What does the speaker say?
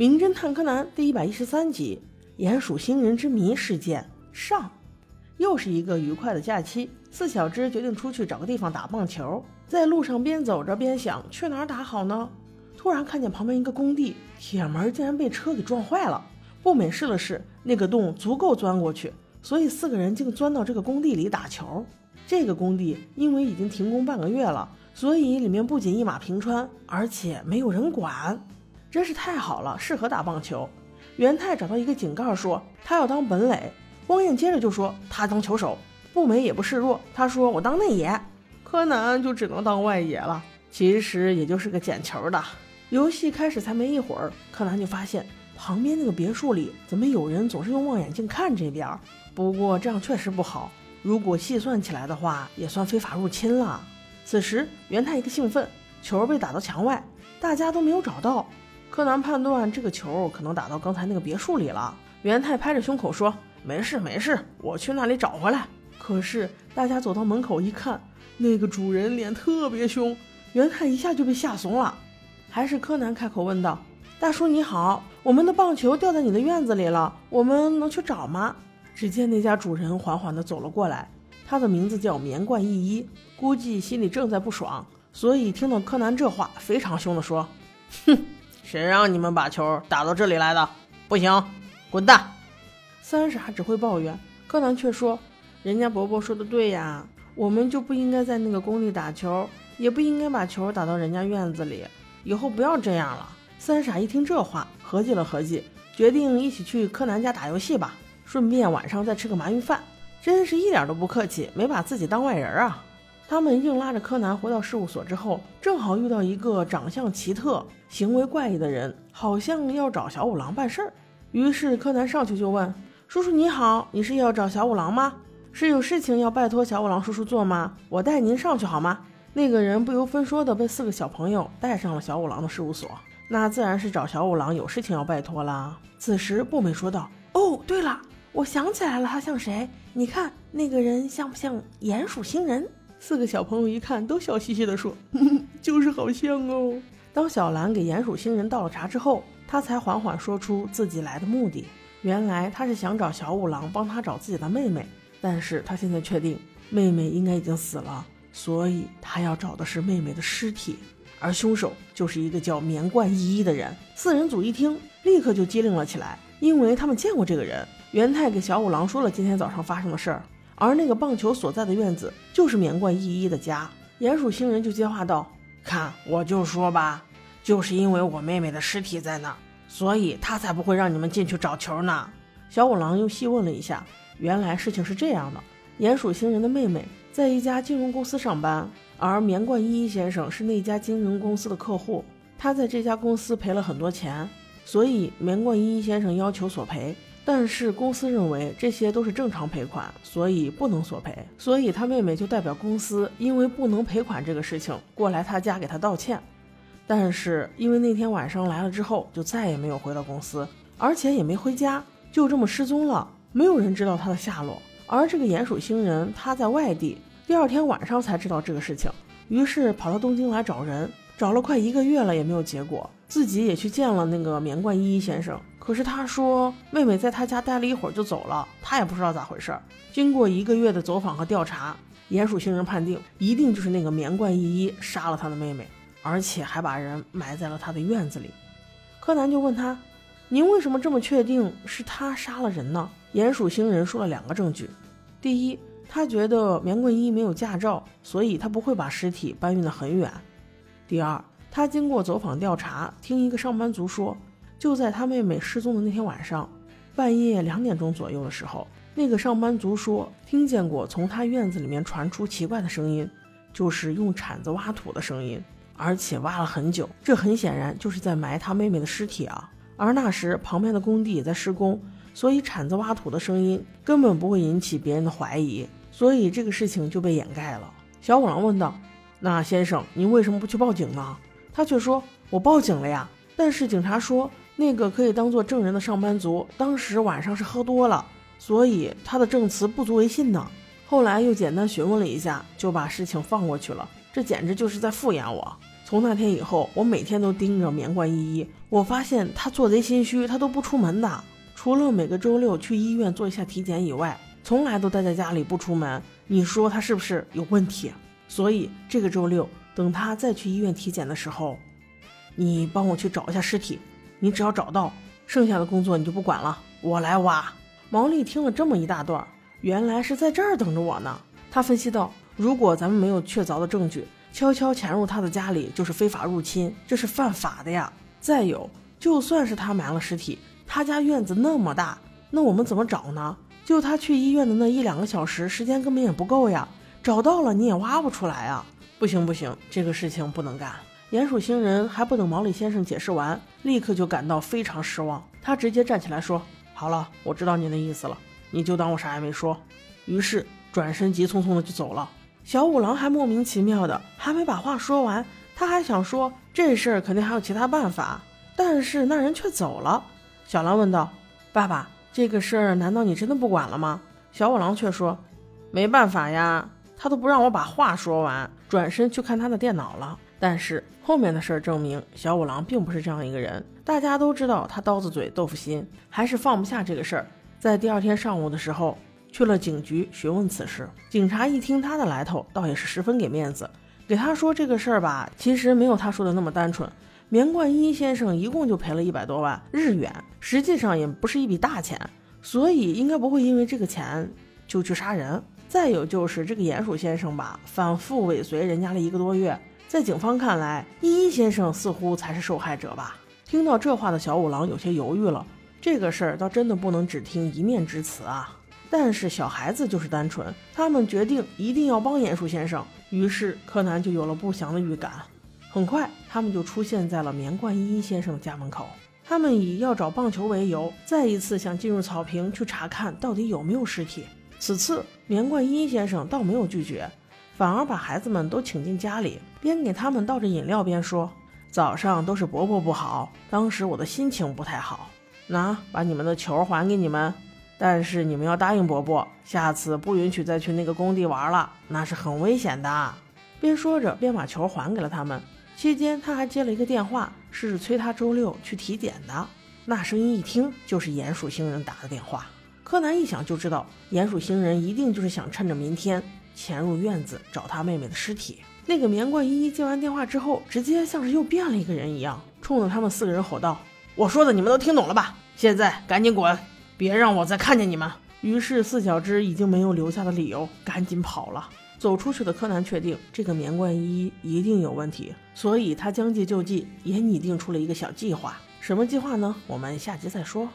名侦探柯南第一百一十三集《鼹鼠星人之谜事件》上，又是一个愉快的假期。四小只决定出去找个地方打棒球，在路上边走着边想去哪儿打好呢？突然看见旁边一个工地，铁门竟然被车给撞坏了。步美试了试，那个洞足够钻过去，所以四个人竟钻到这个工地里打球。这个工地因为已经停工半个月了，所以里面不仅一马平川，而且没有人管，真是太好了，适合打棒球。元太找到一个井盖，说他要当本垒。光彦接着就说他当球手。不美也不示弱，他说我当内野。柯南就只能当外野了，其实也就是个捡球的。游戏开始才没一会儿，柯南就发现旁边那个别墅里怎么有人总是用望远镜看这边。不过这样确实不好，如果细算起来的话，也算非法入侵了。此时元太一个兴奋，球被打到墙外，大家都没有找到。柯南判断这个球可能打到刚才那个别墅里了。元太拍着胸口说：“没事没事，我去那里找回来。”可是大家走到门口一看，那个主人脸特别凶，元太一下就被吓怂了。还是柯南开口问道：“大叔你好，我们的棒球掉在你的院子里了，我们能去找吗？”只见那家主人缓缓地走了过来，他的名字叫棉冠一一，估计心里正在不爽，所以听到柯南这话，非常凶地说：“ 哼，谁让你们把球打到这里来的？不行，滚蛋！”三傻只会抱怨，柯南却说：“人家伯伯说的对呀，我们就不应该在那个工地打球，也不应该把球打到人家院子里。”以后不要这样了。三傻一听这话，合计了合计，决定一起去柯南家打游戏吧，顺便晚上再吃个鳗鱼饭。真是一点都不客气，没把自己当外人啊！他们硬拉着柯南回到事务所之后，正好遇到一个长相奇特、行为怪异的人，好像要找小五郎办事儿。于是柯南上去就问：“叔叔你好，你是要找小五郎吗？是有事情要拜托小五郎叔叔做吗？我带您上去好吗？”那个人不由分说的被四个小朋友带上了小五郎的事务所，那自然是找小五郎有事情要拜托啦。此时步美说道：“哦，对了，我想起来了，他像谁？你看那个人像不像鼹鼠星人？”四个小朋友一看，都笑嘻嘻的说：“就是好像哦。”当小兰给鼹鼠星人倒了茶之后，他才缓缓说出自己来的目的。原来他是想找小五郎帮他找自己的妹妹，但是他现在确定妹妹应该已经死了。所以他要找的是妹妹的尸体，而凶手就是一个叫棉冠一一的人。四人组一听，立刻就机灵了起来，因为他们见过这个人。元太给小五郎说了今天早上发生的事儿，而那个棒球所在的院子就是棉冠一一的家。鼹鼠星人就接话道：“看，我就说吧，就是因为我妹妹的尸体在那儿，所以他才不会让你们进去找球呢。”小五郎又细问了一下，原来事情是这样的：鼹鼠星人的妹妹。在一家金融公司上班，而棉冠一一先生是那家金融公司的客户。他在这家公司赔了很多钱，所以棉冠一一先生要求索赔。但是公司认为这些都是正常赔款，所以不能索赔。所以他妹妹就代表公司，因为不能赔款这个事情过来他家给他道歉。但是因为那天晚上来了之后，就再也没有回到公司，而且也没回家，就这么失踪了，没有人知道他的下落。而这个鼹鼠星人他在外地，第二天晚上才知道这个事情，于是跑到东京来找人，找了快一个月了也没有结果，自己也去见了那个棉冠一一先生，可是他说妹妹在他家待了一会儿就走了，他也不知道咋回事。经过一个月的走访和调查，鼹鼠星人判定一定就是那个棉冠一一杀了他的妹妹，而且还把人埋在了他的院子里。柯南就问他。您为什么这么确定是他杀了人呢？鼹鼠星人说了两个证据：第一，他觉得棉冠一没有驾照，所以他不会把尸体搬运得很远；第二，他经过走访调查，听一个上班族说，就在他妹妹失踪的那天晚上，半夜两点钟左右的时候，那个上班族说听见过从他院子里面传出奇怪的声音，就是用铲子挖土的声音，而且挖了很久。这很显然就是在埋他妹妹的尸体啊。而那时旁边的工地也在施工，所以铲子挖土的声音根本不会引起别人的怀疑，所以这个事情就被掩盖了。小五郎问道：“那先生，您为什么不去报警呢？”他却说：“我报警了呀，但是警察说那个可以当做证人的上班族当时晚上是喝多了，所以他的证词不足为信呢。后来又简单询问了一下，就把事情放过去了。这简直就是在敷衍我。”从那天以后，我每天都盯着棉冠依依。我发现他做贼心虚，他都不出门的，除了每个周六去医院做一下体检以外，从来都待在家里不出门。你说他是不是有问题？所以这个周六，等他再去医院体检的时候，你帮我去找一下尸体。你只要找到，剩下的工作你就不管了，我来挖。毛利听了这么一大段，原来是在这儿等着我呢。他分析道：如果咱们没有确凿的证据，悄悄潜入他的家里就是非法入侵，这是犯法的呀。再有，就算是他埋了尸体，他家院子那么大，那我们怎么找呢？就他去医院的那一两个小时，时间根本也不够呀。找到了你也挖不出来啊！不行不行，这个事情不能干。鼹鼠星人还不等毛利先生解释完，立刻就感到非常失望。他直接站起来说：“好了，我知道您的意思了，你就当我啥也没说。”于是转身急匆匆的就走了。小五郎还莫名其妙的，还没把话说完，他还想说这事儿肯定还有其他办法，但是那人却走了。小狼问道：“爸爸，这个事儿难道你真的不管了吗？”小五郎却说：“没办法呀，他都不让我把话说完，转身去看他的电脑了。但是后面的事儿证明，小五郎并不是这样一个人。大家都知道他刀子嘴豆腐心，还是放不下这个事儿。在第二天上午的时候。”去了警局询问此事，警察一听他的来头，倒也是十分给面子，给他说这个事儿吧，其实没有他说的那么单纯。棉冠一先生一共就赔了一百多万日元，实际上也不是一笔大钱，所以应该不会因为这个钱就去杀人。再有就是这个鼹鼠先生吧，反复尾随人家了一个多月，在警方看来，一一先生似乎才是受害者吧。听到这话的小五郎有些犹豫了，这个事儿倒真的不能只听一面之词啊。但是小孩子就是单纯，他们决定一定要帮鼹鼠先生。于是柯南就有了不祥的预感。很快，他们就出现在了棉冠一先生的家门口。他们以要找棒球为由，再一次想进入草坪去查看到底有没有尸体。此次棉冠一先生倒没有拒绝，反而把孩子们都请进家里，边给他们倒着饮料边说：“早上都是伯伯不好，当时我的心情不太好。那，把你们的球还给你们。”但是你们要答应伯伯，下次不允许再去那个工地玩了，那是很危险的。边说着边把球还给了他们。期间他还接了一个电话，是催他周六去体检的。那声音一听就是鼹鼠星人打的电话。柯南一想就知道，鼹鼠星人一定就是想趁着明天潜入院子找他妹妹的尸体。那个棉冠一接完电话之后，直接像是又变了一个人一样，冲着他们四个人吼道：“我说的你们都听懂了吧？现在赶紧滚！”别让我再看见你们！于是四小只已经没有留下的理由，赶紧跑了。走出去的柯南确定这个棉冠一一定有问题，所以他将计就计，也拟定出了一个小计划。什么计划呢？我们下集再说。